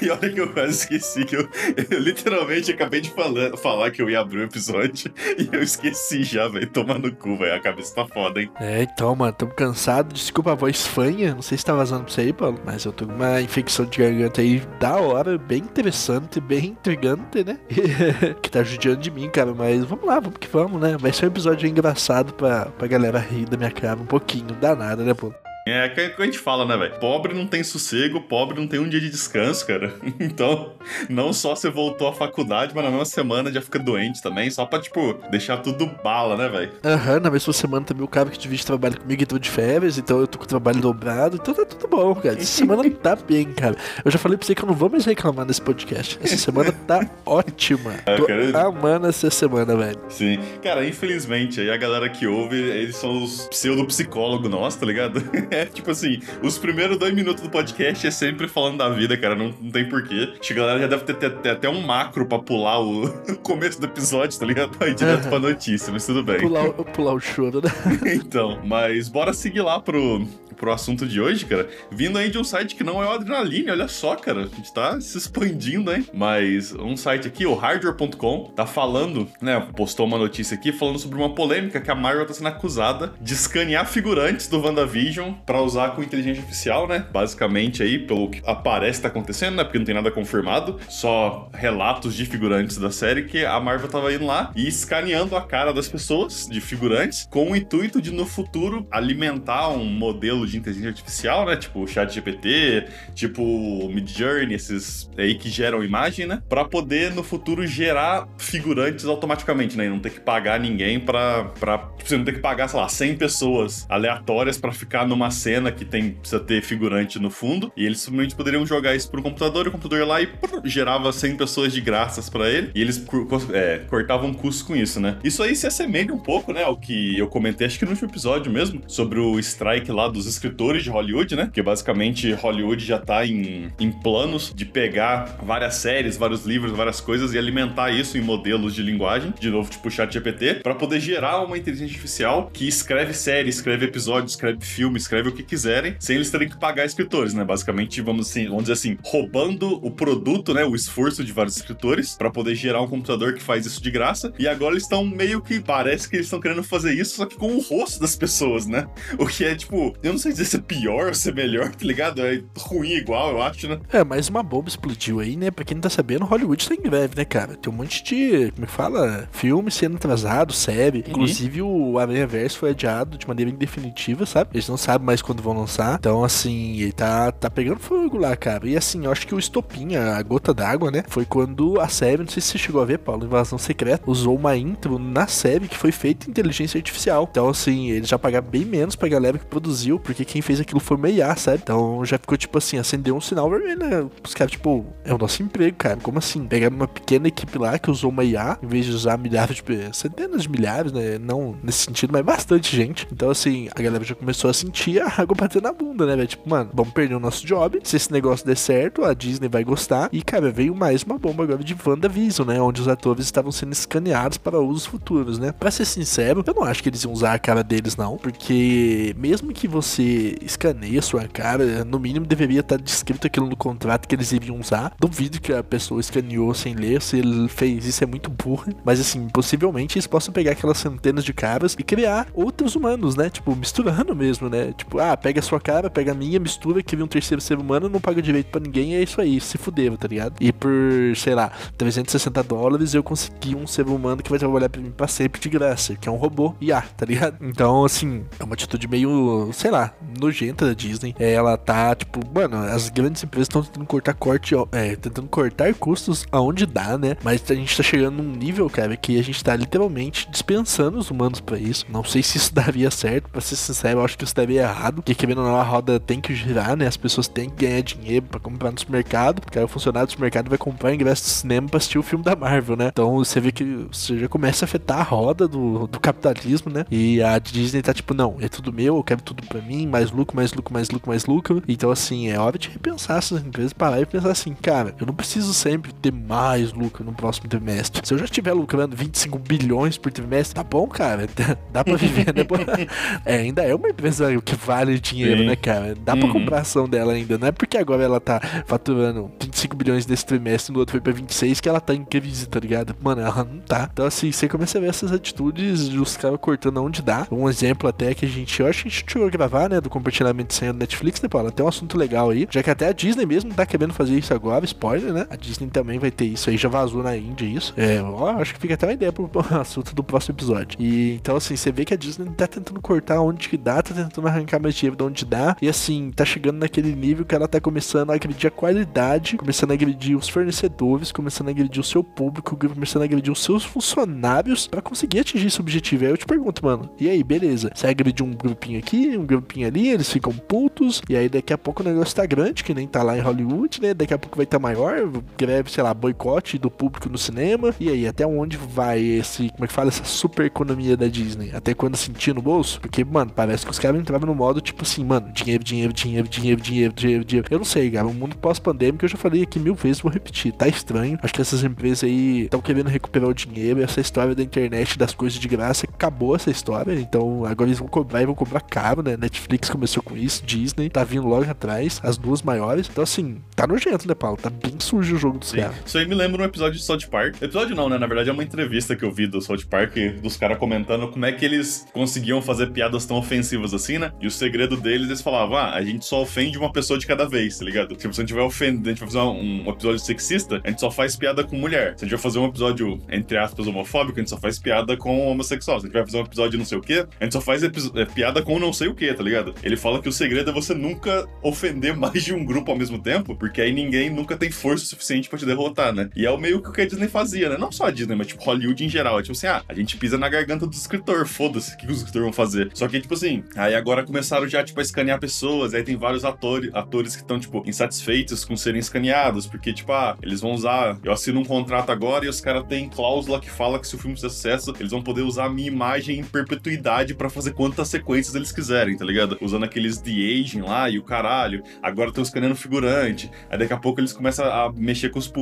E olha que eu quase esqueci que eu, eu literalmente acabei de falar, falar que eu ia abrir o episódio e eu esqueci já, velho. Toma no cu, velho. A cabeça tá foda, hein? É, então, mano, tô cansado. Desculpa a voz fanha. Não sei se tá vazando pra você aí, Paulo. Mas eu tô com uma infecção de garganta aí da hora, bem interessante, bem intrigante, né? que tá judiando de mim, cara. Mas vamos lá, vamos que vamos, né? Vai ser um episódio engraçado pra, pra galera rir da minha cara um pouquinho. Danada, né, pô? É, que a gente fala, né, velho? Pobre não tem sossego, pobre não tem um dia de descanso, cara. Então, não só você voltou à faculdade, mas na mesma semana já fica doente também, só pra, tipo, deixar tudo bala, né, velho? Aham, uhum, na mesma semana também o cara que divide trabalho comigo entrou de férias, então eu tô com o trabalho dobrado, então tá tudo bom, cara. Essa semana tá bem, cara. Eu já falei pra você que eu não vou mais reclamar nesse podcast. Essa semana tá ótima. É, tô cara... amando essa semana, velho. Sim. Cara, infelizmente, aí a galera que ouve, eles são os pseudo-psicólogos nossos, tá ligado? É tipo assim, os primeiros dois minutos do podcast é sempre falando da vida, cara. Não, não tem porquê. Acho que a galera já deve ter, ter, ter até um macro pra pular o, começo do episódio, tá ligado? Pra ir direto pra notícia, mas tudo bem. Pular, pular o choro, né? então, mas bora seguir lá pro, pro assunto de hoje, cara. Vindo aí de um site que não é o Adrenaline, olha só, cara. A gente tá se expandindo, hein? Mas um site aqui, o hardware.com, tá falando, né? Postou uma notícia aqui falando sobre uma polêmica que a Marvel tá sendo acusada de escanear figurantes do WandaVision para usar com inteligência artificial, né? Basicamente aí, pelo que aparece tá acontecendo, né? Porque não tem nada confirmado, só relatos de figurantes da série que a Marvel tava indo lá e escaneando a cara das pessoas, de figurantes, com o intuito de no futuro alimentar um modelo de inteligência artificial, né? Tipo o ChatGPT, tipo o Midjourney, esses aí que geram imagem, né? Pra poder no futuro gerar figurantes automaticamente, né? E não ter que pagar ninguém pra. pra tipo, você não ter que pagar, sei lá, 100 pessoas aleatórias para ficar numa cena que tem precisa ter figurante no fundo. E eles simplesmente poderiam jogar isso pro computador, o computador ia lá e gerava 100 pessoas de graças para ele. E eles é, cortavam custos com isso, né? Isso aí se assemelha um pouco, né? Ao que eu comentei, acho que no último episódio mesmo, sobre o strike lá dos escritores de Hollywood, né? Que basicamente Hollywood já tá em, em planos de pegar várias séries, vários livros, várias coisas e alimentar isso em modelos de linguagem, de novo, tipo chat GPT, para poder gerar uma inteligência artificial que escreve série, escreve episódio, escreve filme, escreve o que quiserem, sem eles terem que pagar escritores, né? Basicamente, vamos, assim, vamos dizer assim, roubando o produto, né? O esforço de vários escritores para poder gerar um computador que faz isso de graça. E agora eles estão meio que parece que eles estão querendo fazer isso, só que com o rosto das pessoas, né? O que é tipo, eu não sei dizer se é pior ou se é melhor, tá ligado? É ruim igual, eu acho, né? É, mas uma bomba explodiu aí, né? Pra quem não tá sabendo, Hollywood tá em greve, né, cara? Tem um monte de, como é que fala? Filme sendo atrasado, série. Uhum. Inclusive o Aranha Verso foi adiado de maneira indefinitiva, sabe? Eles não sabem mais quando vão lançar. Então, assim, ele tá, tá pegando fogo lá, cara. E assim, eu acho que o estopim, a gota d'água, né? Foi quando a série, não sei se você chegou a ver, Paulo, Invasão Secreta, usou uma intro na série que foi feita em inteligência artificial. Então, assim, eles já pagaram bem menos pra galera que produziu, porque quem fez aquilo foi uma IA, sabe? Então já ficou, tipo assim, acendeu um sinal vermelho, né? Os caras, tipo, é o nosso emprego, cara. Como assim? Pegaram uma pequena equipe lá que usou uma IA, em vez de usar milhares, tipo, centenas de milhares, né? Não nesse sentido, mas bastante gente. Então, assim, a galera já começou a sentir a água bater na bunda, né? Tipo, mano, vamos perder o nosso job. Se esse negócio der certo, a Disney vai gostar. E, cara, veio mais uma bomba agora de WandaVision, né? Onde os atores estavam sendo escaneados para usos futuros, né? Pra ser sincero, eu não acho que eles iam usar a cara deles, não. Porque mesmo que você escaneie a sua cara, no mínimo deveria estar descrito aquilo no contrato que eles iriam usar. Duvido que a pessoa escaneou sem ler. Se ele fez isso, é muito burro. Mas, assim, possivelmente eles possam pegar aquelas centenas de caras e criar outros humanos, né? Tipo, misturando mesmo, né? Tipo, ah, pega a sua cara, pega a minha, mistura, cria um terceiro ser humano, não paga direito para ninguém, e é isso aí, se fudeu, tá ligado? E por, sei lá, 360 dólares eu consegui um ser humano que vai trabalhar pra mim pra sempre de graça, que é um robô IA, tá ligado? Então, assim, é uma atitude meio, sei lá, nojenta da Disney. É, ela tá, tipo, mano, as grandes empresas estão tentando cortar corte, é, tentando cortar custos aonde dá, né? Mas a gente tá chegando num nível, cara, que a gente tá literalmente dispensando os humanos para isso. Não sei se isso daria certo, pra ser sincero, eu acho que isso daria errado. Porque querendo ou não, a roda tem que girar, né? As pessoas têm que ganhar dinheiro para comprar no supermercado. Porque aí o funcionário do supermercado vai comprar ingresso do cinema pra assistir o filme da Marvel, né? Então você vê que você já começa a afetar a roda do, do capitalismo, né? E a Disney tá tipo, não, é tudo meu, eu quero tudo pra mim assim, mais lucro, mais lucro, mais lucro, mais lucro. Então, assim, é hora de repensar essas empresas, parar e pensar assim, cara, eu não preciso sempre ter mais lucro no próximo trimestre. Se eu já estiver lucrando 25 bilhões por trimestre, tá bom, cara. Dá pra viver, né? é, ainda é uma empresa que vale dinheiro, Sim. né, cara? Dá uhum. pra comprar ação dela ainda. Não é porque agora ela tá faturando 25 bilhões nesse trimestre, no outro foi pra 26, que ela tá em crise, tá ligado? Mano, ela não tá. Então, assim, você começa a ver essas atitudes dos caras cortando onde dá. Um exemplo até que a gente, eu acho que a gente chegou a gravar, né, do compartilhamento de senha do Netflix, né, Paulo? Até um assunto legal aí, já que até a Disney mesmo tá querendo fazer isso agora, spoiler, né? A Disney também vai ter isso aí, já vazou na Índia isso. É, ó, acho que fica até uma ideia pro assunto do próximo episódio. E então, assim, você vê que a Disney tá tentando cortar onde que dá, tá tentando arrancar mais dinheiro de onde dá. E assim, tá chegando naquele nível que ela tá começando a agredir a qualidade, a agredir os fornecedores, começando a agredir o seu público, começando a agredir os seus funcionários para conseguir atingir esse objetivo. Aí eu te pergunto, mano, e aí, beleza? Você agride um grupinho aqui, um grupinho ali, eles ficam putos, e aí daqui a pouco o negócio tá grande, que nem tá lá em Hollywood, né? Daqui a pouco vai estar tá maior, greve, sei lá, boicote do público no cinema. E aí, até onde vai esse, como é que fala, essa super economia da Disney? Até quando sentir no bolso? Porque, mano, parece que os caras entravam no modo tipo assim, mano, dinheiro, dinheiro, dinheiro, dinheiro, dinheiro, dinheiro, dinheiro. Eu não sei, cara, o mundo pós-pandêmico, eu já falei aqui mil vezes, vou repetir, tá estranho. Acho que essas empresas aí estão querendo recuperar o dinheiro. Essa história da internet das coisas de graça acabou essa história. Então agora eles vão cobrar e vão cobrar caro, né? Netflix começou com isso, Disney tá vindo logo atrás, as duas maiores. Então, assim, tá nojento, né, Paulo? Tá bem sujo o jogo dos caras. Isso aí me lembra um episódio de South Park. Episódio não, né? Na verdade é uma entrevista que eu vi do South Park, dos caras comentando como é que eles conseguiam fazer piadas tão ofensivas assim, né? E o segredo deles, eles falavam, ah, a gente só ofende uma pessoa de cada vez, tá ligado? Tipo, se a gente vai ofender, a gente vai fazer um, um episódio sexista, a gente só faz piada com mulher. Se a gente vai fazer um episódio, entre aspas, homofóbico, a gente só faz piada com homossexual. Se a gente vai fazer um episódio não sei o quê, a gente só faz é, piada com não sei o quê, tá ligado? Ele fala que o segredo é você nunca ofender mais de um grupo ao mesmo tempo, porque aí ninguém nunca tem força suficiente para te derrotar, né? E é o meio que o que a Disney fazia, né? Não só a Disney, mas tipo Hollywood em geral. É tipo assim, ah, a gente pisa na garganta do escritor, foda-se, o que os escritores vão fazer? Só que, tipo assim, aí agora começaram já, tipo, a escanear pessoas, aí tem vários atores, atores que estão, tipo, insatisfeitos com serem escaneados, porque, tipo, ah, eles vão usar, eu assino um contrato agora e os caras têm cláusula que fala que se o filme fizer sucesso, eles vão poder usar a minha imagem em perpetuidade para fazer quantas sequências eles quiserem, tá ligado? Usando aqueles de aging lá e o caralho. Agora estão escaneando figurante. Aí daqui a pouco eles começam a mexer com os,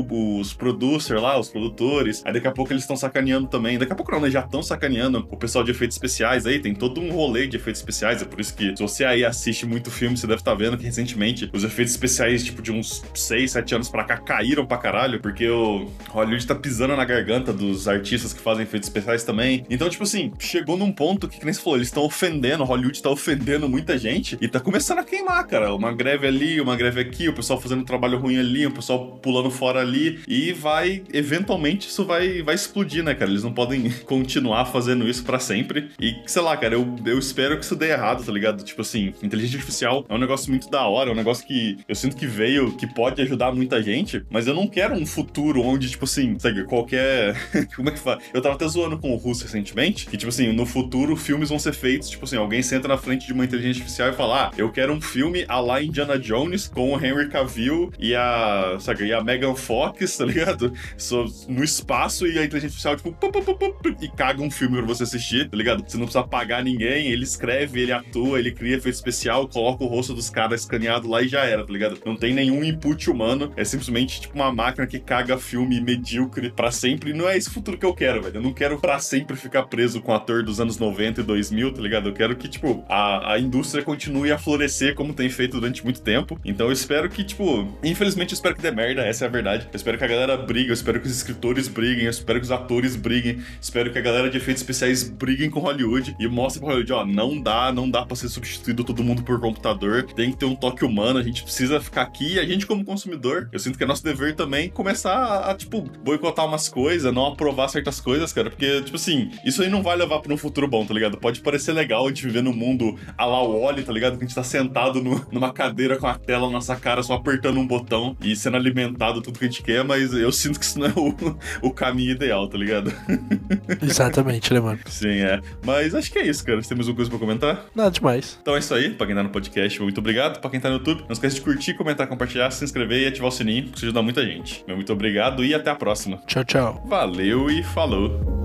os producers lá, os produtores. Aí daqui a pouco eles estão sacaneando também. Daqui a pouco não, né? Já estão sacaneando o pessoal de efeitos especiais aí. Tem todo um rolê de efeitos especiais. É por isso que se você aí assiste muito filme, você deve estar tá vendo que recentemente os efeitos especiais, tipo, de uns 6, 7 anos pra cá, caíram pra caralho. Porque o Hollywood tá pisando na garganta dos artistas que fazem efeitos especiais também. Então, tipo assim, chegou num ponto que, que nem você falou, eles estão ofendendo, Hollywood tá ofendendo muita gente e tá começando a queimar, cara. Uma greve ali, uma greve aqui, o pessoal fazendo trabalho ruim ali, o pessoal pulando fora ali e vai, eventualmente, isso vai, vai explodir, né, cara? Eles não podem continuar fazendo isso para sempre. E, sei lá, cara, eu, eu espero que isso dê errado, tá ligado? Tipo assim, inteligência artificial é um negócio muito da hora, é um negócio que eu sinto que veio, que pode ajudar muita gente, mas eu não quero um futuro onde, tipo assim, sabe, qualquer. Como é que fala? Eu tava até zoando com o Russo recentemente, que, tipo assim, no futuro filmes vão ser feitos, tipo assim, alguém senta na frente de uma inteligência artificial e fala: Ah, eu quero um filme a lá Indiana Jones com o Henry Cavill e a, sabe, e a Megan Fox, tá ligado? no espaço e a inteligência artificial, tipo, pu, pu, pu, e caga um filme pra você assistir, tá ligado? Você não precisa pagar ninguém, ele escreve, ele atua, ele cria efeito especial, coloca o rosto dos caras escaneado lá e já era, tá ligado? Não tem nenhum input humano, é simplesmente tipo uma máquina que caga filme medíocre para sempre. E não é esse futuro que eu quero, velho. Eu não quero para sempre ficar preso com ator dos anos 90 e 2000, tá ligado? Eu quero que, tipo, a, a indústria continue a florescer como tem feito durante muito tempo. Então eu espero que, tipo, infelizmente eu espero que dê merda, essa é a verdade. Eu espero que a galera brigue, eu espero que os escritores briguem, eu espero que os atores briguem, espero que a galera de efeitos especiais briguem com Hollywood e mostrem pra Hollywood, ó, não dá, não dá pra ser substituído todo mundo por computador, tem que ter um toque humano, a gente precisa ficar aqui e a gente como consumidor, eu sinto que é nosso dever também começar a, a tipo, boicotar umas coisas, não aprovar certas coisas, cara, porque, tipo assim, isso aí não vai levar pra um futuro bom, tá ligado? Pode parecer legal a gente viver num mundo a la Wally, tá ligado? Que a gente tá sentado no, numa cadeira com a tela na nossa cara, só apertando um botão e sendo alimentado tudo que a gente quer, mas eu sinto que isso não é o, o caminho ideal, tá ligado? Exatamente, né, mano? Sim, é. Mas acho que é isso, cara. Você tem mais alguma coisa pra comentar? Nada demais. Então é isso aí. Pra quem tá no podcast, muito obrigado. Pra quem tá no YouTube, não esquece de curtir, comentar, compartilhar, se inscrever e ativar o sininho, que isso ajuda muita gente. Meu muito obrigado e até a próxima. Tchau, tchau. Valeu e falou.